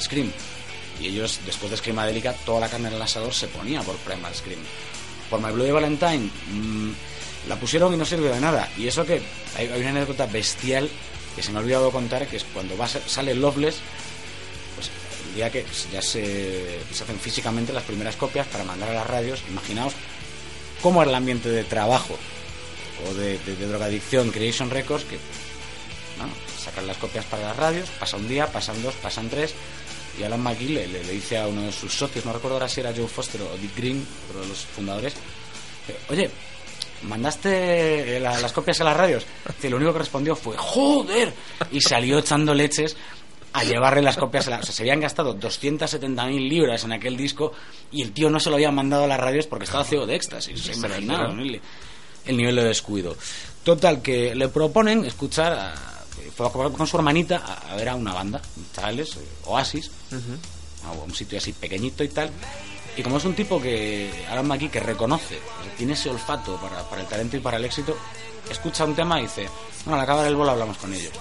Scream. Y ellos, después de Screamadelica, toda la carne en el asador se ponía por Primal Scream. Por My Bloody Valentine, mm, la pusieron y no sirvió de nada. Y eso que hay, una anécdota bestial que se me ha olvidado contar, que es cuando sale Loveless, pues el día que ya se, hacen físicamente las primeras copias para mandar a las radios, imaginaos cómo era el ambiente de trabajo o de, de- drogadicción Creation Records, que bueno, sacan las copias para las radios, pasa un día, pasan dos, pasan tres, y Alan McGee le, le- dice a uno de sus socios, no recuerdo ahora si era Joe Foster o Dick Green, uno de los fundadores, eh, oye, ¿mandaste eh, la- las copias a las radios? Y lo único que respondió fue, ¡joder! Y salió echando leches a llevarle las copias a la... O sea, se habían gastado 270.000 libras en aquel disco y el tío no se lo había mandado a las radios porque estaba ciego de éxtasis. Se imaginaron, el nivel de descuido. Total, que le proponen escuchar... A, fue a- con su hermanita a, ver a una banda, chavales, eh, Oasis, a un sitio así pequeñito y tal. Y como es un tipo que, Alan McGee, que reconoce, que tiene ese olfato para, para el talento y para el éxito, escucha un tema y dice, bueno, al acabar el bolo hablamos con ellos.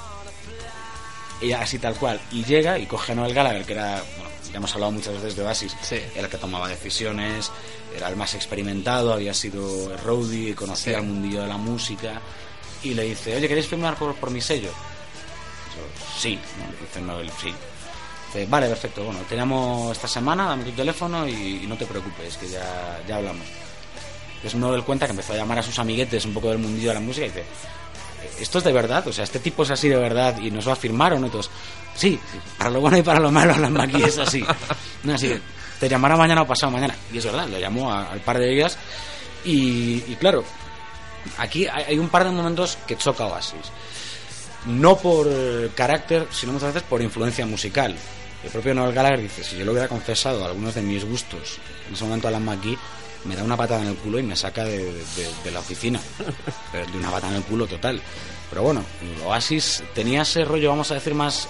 Y así tal cual. Y llega y coge a Noel Gallagher, que era, bueno, ya hemos hablado muchas veces de Oasis, Sí. era el que tomaba decisiones, era el más experimentado, había sido roadie, conocía Sí. el mundillo de la música. Y le dice, oye, ¿queréis firmar por, por mi sello? Sí, ¿no? dice Noel, sí. Vale, perfecto, bueno, te llamo esta semana, dame tu teléfono y, no te preocupes, que ya, ya hablamos. Entonces Noel cuenta que empezó a llamar a sus amiguetes un poco del mundillo de la música y dice, ¿esto es de verdad? O sea, ¿este tipo es así de verdad y nos va a firmar o no? Todos, sí, para lo bueno y para lo malo, Alan aquí es así. No, así te llamará mañana o pasado mañana. Y es verdad, lo llamó al par de y, y claro, aquí hay, un par de momentos que choca Oasis. No por eh, carácter, sino muchas veces por influencia musical. El propio Noel Gallagher dice, si yo le hubiera confesado algunos de mis gustos, en ese momento Alan McGee me da una patada en el culo y me saca de, de- de la oficina. Pero de una patada en el culo total. Pero bueno, Oasis tenía ese rollo, vamos a decir, más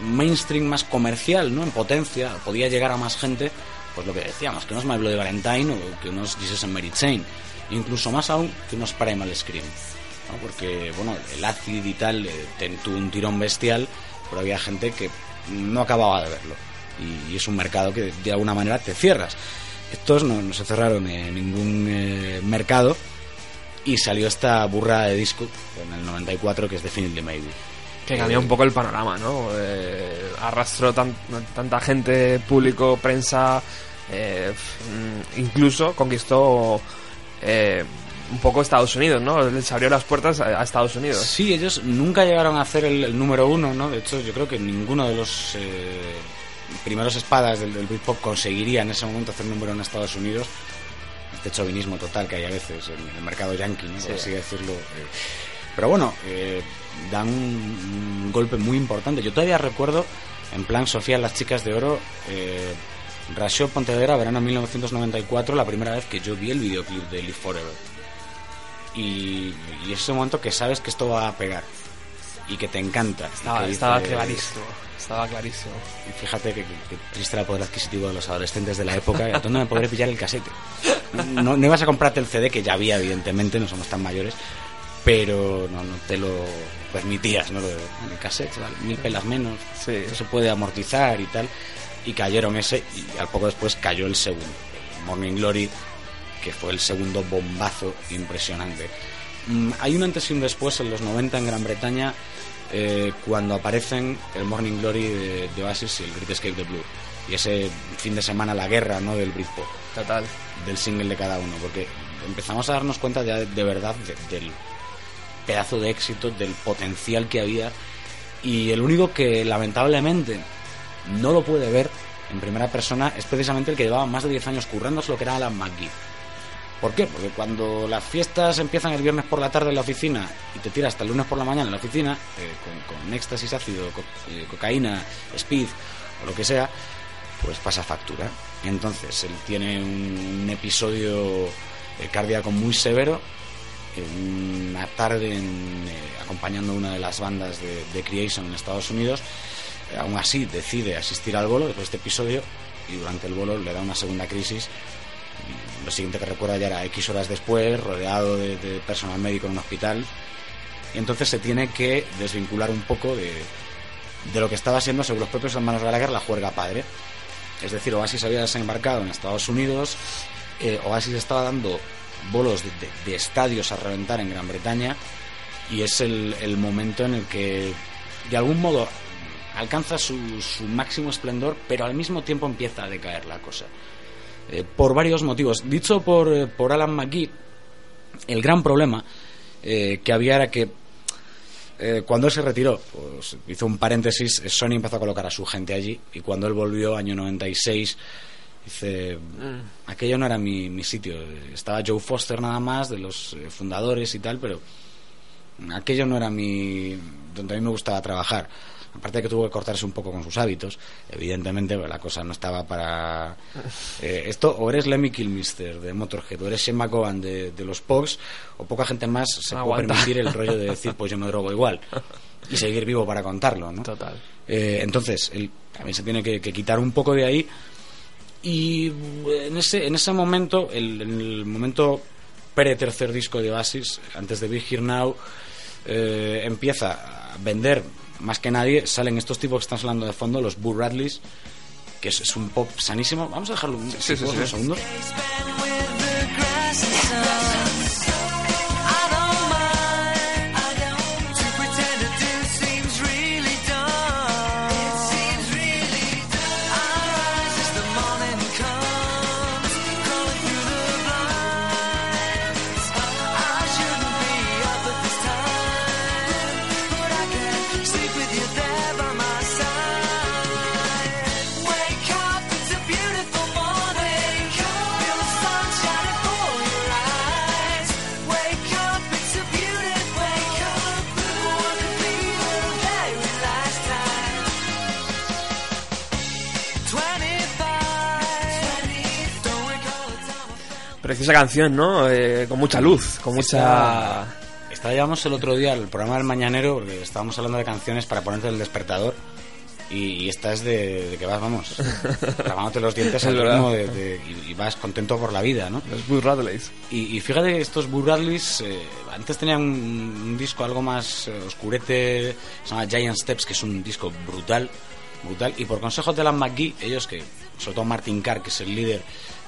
mainstream, más comercial, ¿no? En potencia, podía llegar a más gente, pues lo que decíamos, que unos My Bloody Valentine o que unos Jesus and Mary Chain, incluso más aún que unos Primal Scream, ¿no? Porque, bueno, el acid y tal eh, te- tuvo un tirón bestial, pero había gente que no acababa de verlo. Y, y es un mercado que de alguna manera te cierras. Estos no, no se cerraron en ningún eh, mercado y salió esta burra de disco en el 94 que es Definitely Maybe. Que cambió un poco el panorama, ¿no? Eh, arrastró tan- tanta gente, público, prensa, eh, mm, incluso conquistó eh, un poco Estados Unidos, ¿no? Les abrió las puertas a, a Estados Unidos. Sí, ellos nunca llegaron a hacer el, el número uno, ¿no? De hecho, yo creo que ninguno de los eh, primeros espadas del, del Britpop conseguiría en ese momento hacer número en Estados Unidos. Este chauvinismo total que hay a veces en el mercado yankee, ¿no? por así decirlo. eh. Pero bueno, eh, dan un, un golpe muy importante. Yo todavía recuerdo, en plan Sofía, las chicas de oro, eh, Rasho Pontevedra, verano 1994, la primera vez que yo vi el videoclip de Live Forever. Y, y es ese momento que sabes que esto va a pegar y que te encanta. Estaba, que estaba dices- clarísimo, estaba clarísimo. y fíjate que, triste era el poder adquisitivo de los adolescentes de la época. ¿A dónde me podré pillar el casete? No, no ibas a comprarte el CD, que ya había, evidentemente, no somos tan mayores, pero no, no te lo permitías, ¿no? El cassette, ¿vale? mil pelas menos, Sí. se puede amortizar y tal. Y cayeron ese, y al poco después cayó el segundo, Morning Glory, que fue el segundo bombazo impresionante. Mm, hay un antes y un después en los 90 en Gran Bretaña eh, cuando aparecen el Morning Glory de, de Oasis y el Great Escape de Blue. Y ese fin de semana la guerra ¿no? del Britpop, Total. del single de cada uno, porque empezamos a darnos cuenta ya de, de verdad de- del pedazo de éxito, del potencial que había. Y el único que lamentablemente no lo puede ver en primera persona es precisamente el que llevaba más de 10 años currándose lo que era Alan McGee. ¿Por qué? Porque cuando las fiestas empiezan el viernes por la tarde en la oficina y te tiras hasta el lunes por la mañana en la oficina, eh, con, éxtasis ácido, eh, cocaína, speed o lo que sea, pues pasa factura. Entonces, él tiene un, episodio eh, cardíaco muy severo, una tarde en, acompañando una de las bandas de, de Creation en Estados Unidos. Aún así, decide asistir al bolo después de este episodio y durante el bolo le da una segunda crisis. Y Lo siguiente que recuerda ya era X horas después, rodeado de, personal médico en un hospital. Y entonces se tiene que desvincular un poco de, de lo que estaba siendo, según los propios hermanos Gallagher, la juerga padre. Es decir, Oasis había desembarcado en Estados Unidos, eh, Oasis estaba dando bolos de, estadios a reventar en Gran Bretaña y es el momento en el que de algún modo alcanza su, su máximo esplendor, pero al mismo tiempo empieza a decaer la cosa. Eh, por varios motivos. Dicho por, eh, por Alan McGee, el gran problema eh, que había era que cuando él se retiró, pues hizo un paréntesis, Sony empezó a colocar a su gente allí y cuando él volvió, año 96, dice, aquello no era mi, mi sitio, estaba Joe Foster nada más, de los fundadores y tal, pero aquello no era mi donde a mí me gustaba trabajar aparte de que tuvo que cortarse un poco con sus hábitos evidentemente pues, la cosa no estaba para eh, esto o eres Lemmy Kilmister de Motorhead o eres Shane McGowan de, de los Pogs o poca gente más se puede Aguanta. permitir el rollo de decir pues yo me drogo igual y seguir vivo para contarlo ¿no? Total. Eh, entonces, él también se tiene que, que quitar un poco de ahí. Y en ese, en ese momento, el, en el momento pre-tercer disco de Oasis, antes de Big Here Now, eh, empieza a vender más que nadie. Salen estos tipos que están hablando de fondo, los Boo Radleys, que es, es un pop sanísimo. Vamos a dejarlo un, Sí, sí, un sí. segundo. Preciosa canción, ¿no? Eh, con mucha luz, con mucha... Esta llevamos el otro día al programa del Mañanero, porque estábamos hablando de canciones para ponerte el despertador. Y, y esta es de, de que vas, vamos, clavándote los dientes al ritmo de, de- y, y vas contento por la vida, ¿no? Los Boo Radleys. Y, y fíjate que estos Burradleys eh, antes tenían un, un disco algo más eh, oscurete, se llama Giant Steps, que es un disco brutal, brutal. Y por consejos de Alan McGee, ellos que, sobre todo Martin Carr, que es el líder,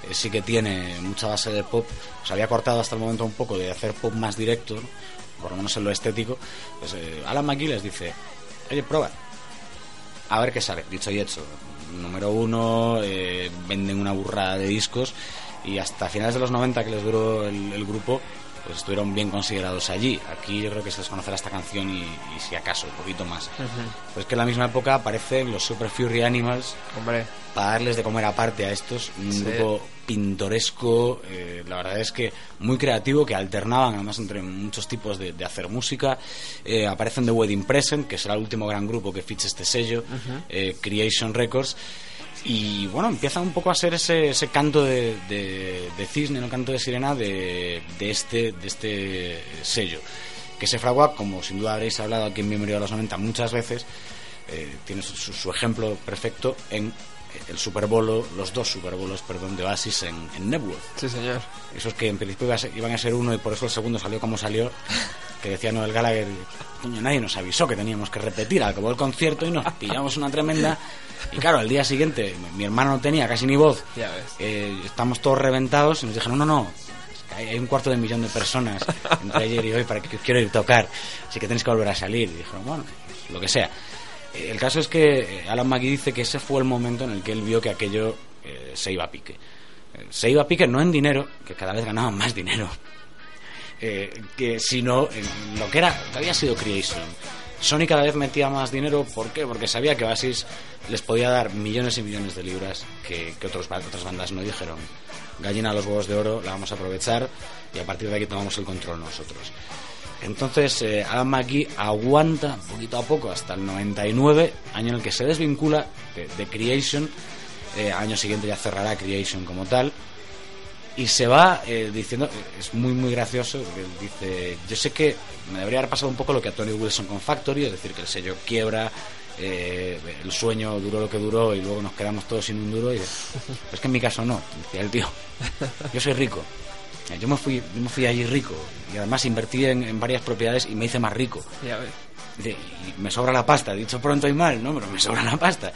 eh, sí que tiene mucha base de pop, se había cortado hasta el momento un poco de hacer pop más directo, por lo menos en lo estético. Pues eh, Alan McGee les dice, oye, prueba, a ver qué sale. Dicho y hecho, número uno, eh, venden una burrada de discos y hasta finales de los 90 que les duró el grupo, pues estuvieron bien considerados allí. Aquí yo creo que se les conocerá esta canción y, y si acaso, un poquito más. Pues que en la misma época aparecen los Super Fury Animals Hombre, para darles de comer aparte a estos, un Sí. grupo pintoresco, eh, la verdad es que muy creativo, que alternaban además entre muchos tipos de, de hacer música. Eh, aparecen The Wedding Present, que será el último gran grupo que ficha este sello, eh, Creation Records. Y bueno, empieza un poco a ser ese, ese canto de, de, de cisne, no canto de sirena de, de, este, de este sello. Que se fragua, como sin duda habréis hablado aquí en Bienvenido a los 90 muchas veces, eh, tiene su ejemplo perfecto en el Super Bolo, los dos Super Bolos, perdón, de Oasis en, en Nebworth. sí señor. Esos que en principio iba a ser- iban a ser uno y por eso el segundo salió como salió, que decía Noel Gallagher, coño, nadie nos avisó que teníamos que repetir, acabó el concierto y nos pillamos una tremenda... Y claro, al día siguiente mi, hermano no tenía casi ni voz, Ya ves. eh, estamos todos reventados y nos dijeron, no, no, que hay, un cuarto de millón de personas entre ayer y hoy para que quiero ir a tocar, así que tenéis que volver a salir. Y dijeron, bueno, lo que sea. El caso es que eh, Alan McGee dice que ese fue el momento en el que él vio que aquello eh, se iba a pique. Eh, se iba a pique no en dinero, que cada vez ganaban más dinero, que sino en lo que era que había sido Creation. Sony cada vez metía más dinero, ¿por qué? Porque sabía que Oasis les podía dar millones y millones de libras que, que otros, otras bandas no dijeron. Gallina a los huevos de oro, la vamos a aprovechar y a partir de aquí tomamos el control nosotros. Entonces, eh, Alan McGee aguanta poquito a poco hasta el 99, año en el que se desvincula de, Creation. Eh, año siguiente ya cerrará Creation como tal. Y se va eh, diciendo, es muy muy gracioso, porque dice, yo sé que me debería haber pasado un poco lo que a Tony Wilson con Factory, es decir, que el sello quiebra, eh, el sueño duró lo que duró y luego nos quedamos todos sin un duro. Y dice, "Pero es que en mi caso no, decía el tío, yo soy rico Yo me fui, yo me fui allí rico y además invertí en, en varias propiedades y me hice más rico. Ya ves. Dice, y me sobra la pasta, dicho pronto y mal, ¿no? Pero me sobra la pasta.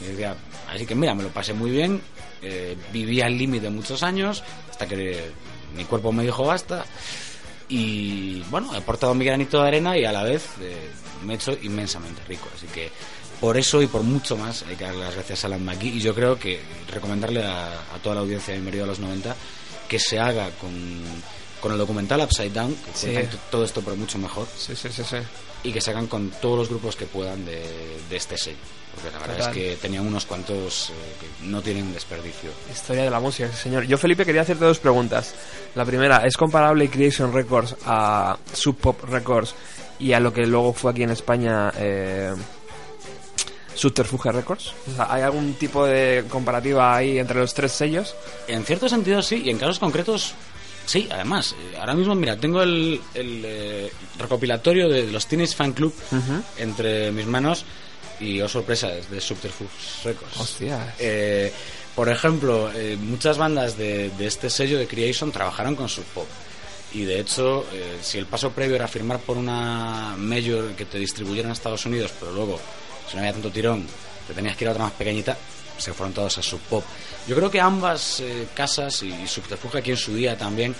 Y decía, así que mira, me lo pasé muy bien, eh, viví al límite muchos años, hasta que mi cuerpo me dijo basta. Y bueno, he aportado mi granito de arena y a la vez eh, me he hecho inmensamente rico. Así que por eso y por mucho más hay que darle las gracias a Alan McGee. Y yo creo que recomendarle a, a toda la audiencia de Merido a los 90 que se haga con, con el documental Upside Down, que Sí. todo esto pero mucho mejor Sí, sí, sí, sí. y que se hagan con todos los grupos que puedan de, de este sello. Porque la verdad Total. es que tenía unos cuantos eh, que no tienen desperdicio. Historia de la música, señor. Yo, Felipe, quería hacerte dos preguntas. La primera, ¿es comparable Creation Records a Sub Pop Records y a lo que luego fue aquí en España eh, Subterfuge Records? O sea, ¿Hay algún tipo de comparativa ahí entre los tres sellos? En cierto sentido sí, y en casos concretos sí, además. eh, Ahora mismo, mira, tengo el, el, eh, recopilatorio de los Teenage Fan Club entre mis manos y, oh sorpresa, es de Subterfuge Records. Hostias. Eh, por ejemplo, eh, muchas bandas de, de este sello de Creation trabajaron con Sub Pop. Y de hecho, si el paso previo era firmar por una major que te distribuyera en Estados Unidos, pero luego, si no había tanto tirón, te tenías que ir a otra más pequeñita, se fueron todos a Sub Pop. Yo creo que ambas eh, casas y, y Subterfuge aquí en su día también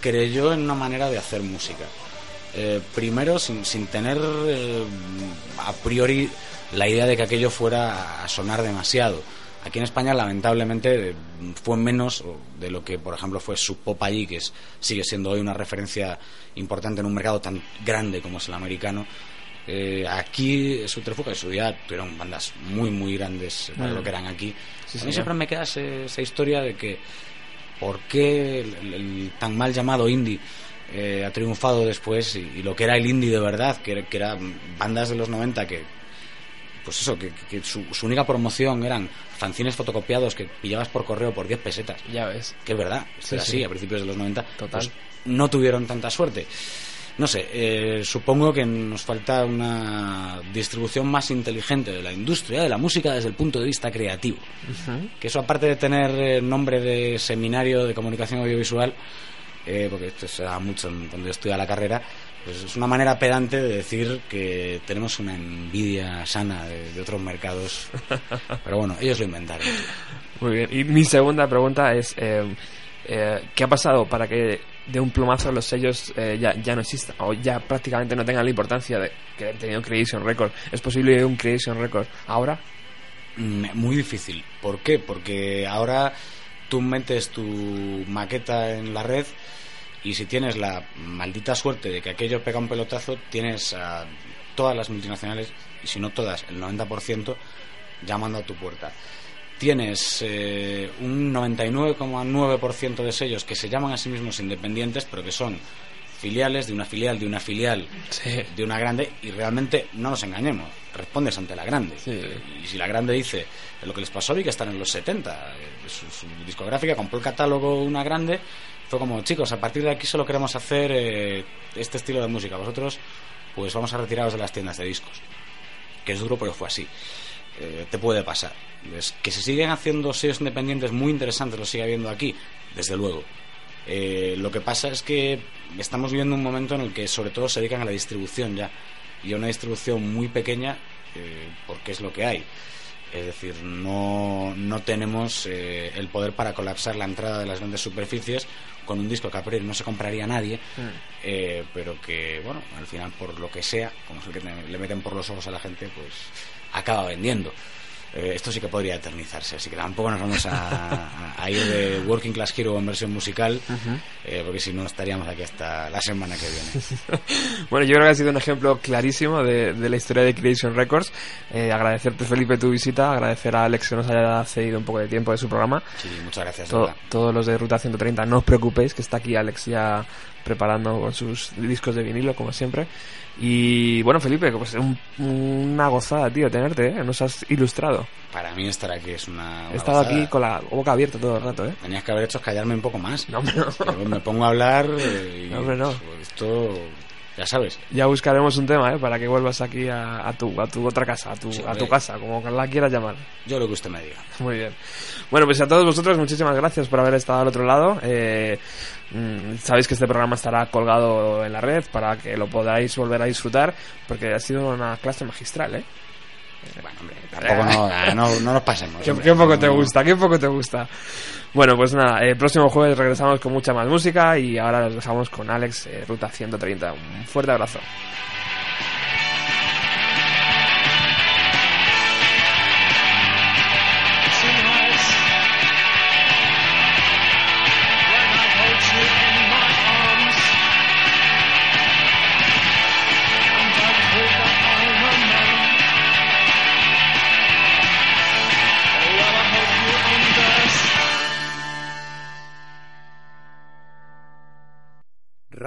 creyó en una manera de hacer música. Eh, primero, sin, sin tener eh, a priori la idea de que aquello fuera a sonar demasiado. Aquí en España, lamentablemente, fue menos de lo que, por ejemplo, fue Sub Pop allí, que sigue siendo hoy una referencia importante en un mercado tan grande como es el americano. Eh, aquí, Subterfuge, en su día, tuvieron bandas muy, muy grandes para lo que eran aquí. Sí, a mí siempre me queda ese- esa historia de que por qué el, el- el tan mal llamado indie eh, ha triunfado después y, y lo que era el indie de verdad, que, era- que eran bandas de los 90 que, pues eso, que, que su, su única promoción eran fanzines fotocopiados que pillabas por correo por 10 pesetas. Ya ves. Que es verdad, Sí, era sí. así a principios de los 90. Total. pues no tuvieron tanta suerte. No sé, eh, supongo que nos falta una distribución más inteligente de la industria, de la música desde el punto de vista creativo. Que eso aparte de tener eh, nombre de seminario de comunicación audiovisual, eh, porque esto se da mucho en- cuando yo estudia la carrera, pues es una manera pedante de decir que tenemos una envidia sana de, de otros mercados. Pero bueno, ellos lo inventaron. Muy bien. Y mi segunda pregunta es, eh, eh, ¿qué ha pasado para que de un plumazo los sellos eh, ya, ya no existan o ya prácticamente no tengan la importancia de que han tenido Creation Records? ¿Es posible un Creation Records ahora? Mm, Muy difícil. ¿Por qué? Porque ahora tú metes tu maqueta en la red y si tienes la maldita suerte de que aquello pega un pelotazo, tienes a todas las multinacionales, y si no todas, el 90%, llamando a tu puerta. Tienes eh, un 99,9% de sellos que se llaman a sí mismos independientes, pero que son filiales de una filial de una filial Sí. de una grande y realmente no nos engañemos, respondes ante la grande. Sí. Y si la grande dice lo que les pasó a Vic están en los 70, eh, su, su discográfica compró el catálogo una grande, fue como chicos, a partir de aquí solo queremos hacer eh, este estilo de música, vosotros pues vamos a retiraros de las tiendas de discos. Que es duro, pero fue así. Eh, te puede pasar. Que se siguen haciendo sellos independientes muy interesantes, lo sigue habiendo aquí, desde luego. Eh, lo que pasa es que estamos viviendo un momento en el que sobre todo se dedican a la distribución ya y a una distribución muy pequeña eh, porque es lo que hay. Es decir, no, no tenemos eh, el poder para colapsar la entrada de las grandes superficies con un disco que a priori no se compraría a nadie, eh, pero que, bueno, al final por lo que sea, como es el que le meten por los ojos a la gente, pues acaba vendiendo. Eh, esto sí que podría eternizarse, así que tampoco nos vamos a, ir de Working Class Hero en versión musical, eh, porque si no estaríamos aquí hasta la semana que viene. Bueno, yo creo que ha sido un ejemplo clarísimo de, de la historia de Creation Records. Eh, agradecerte, Felipe, tu visita, agradecer a Alex que nos haya cedido un poco de tiempo de su programa. Sí, muchas gracias. To- todos los de Ruta 130, no os preocupéis, que está aquí Alex ya preparando con sus discos de vinilo, como siempre. Y bueno, Felipe, pues un- una gozada, tío, tenerte, ¿eh? Nos has ilustrado. Para mí estar aquí es una... una He estado gozada. aquí con la boca abierta todo el rato, ¿eh? Tenías que haber hecho callarme un poco más. No, hombre, no. Yo me pongo a hablar eh, y No, hombre, no. pues, esto ya sabes. Ya buscaremos un tema, ¿eh? Para que vuelvas aquí a, a tu, a tu otra casa, a tu, Sí, a tu casa, como la quieras llamar. Yo lo que usted me diga. Muy bien. Bueno, pues a todos vosotros muchísimas gracias por haber estado al otro lado. Eh, mm, sabéis que este programa estará colgado en la red para que lo podáis volver a disfrutar, porque ha sido una clase magistral, ¿eh? Bueno, hombre, tampoco no, no, no nos pasemos. ¿Qué, qué poco te gusta? ¿Qué poco te gusta? Bueno, pues nada, el próximo jueves regresamos con mucha más música y ahora los dejamos con Alex, eh, Ruta 130. Un fuerte abrazo.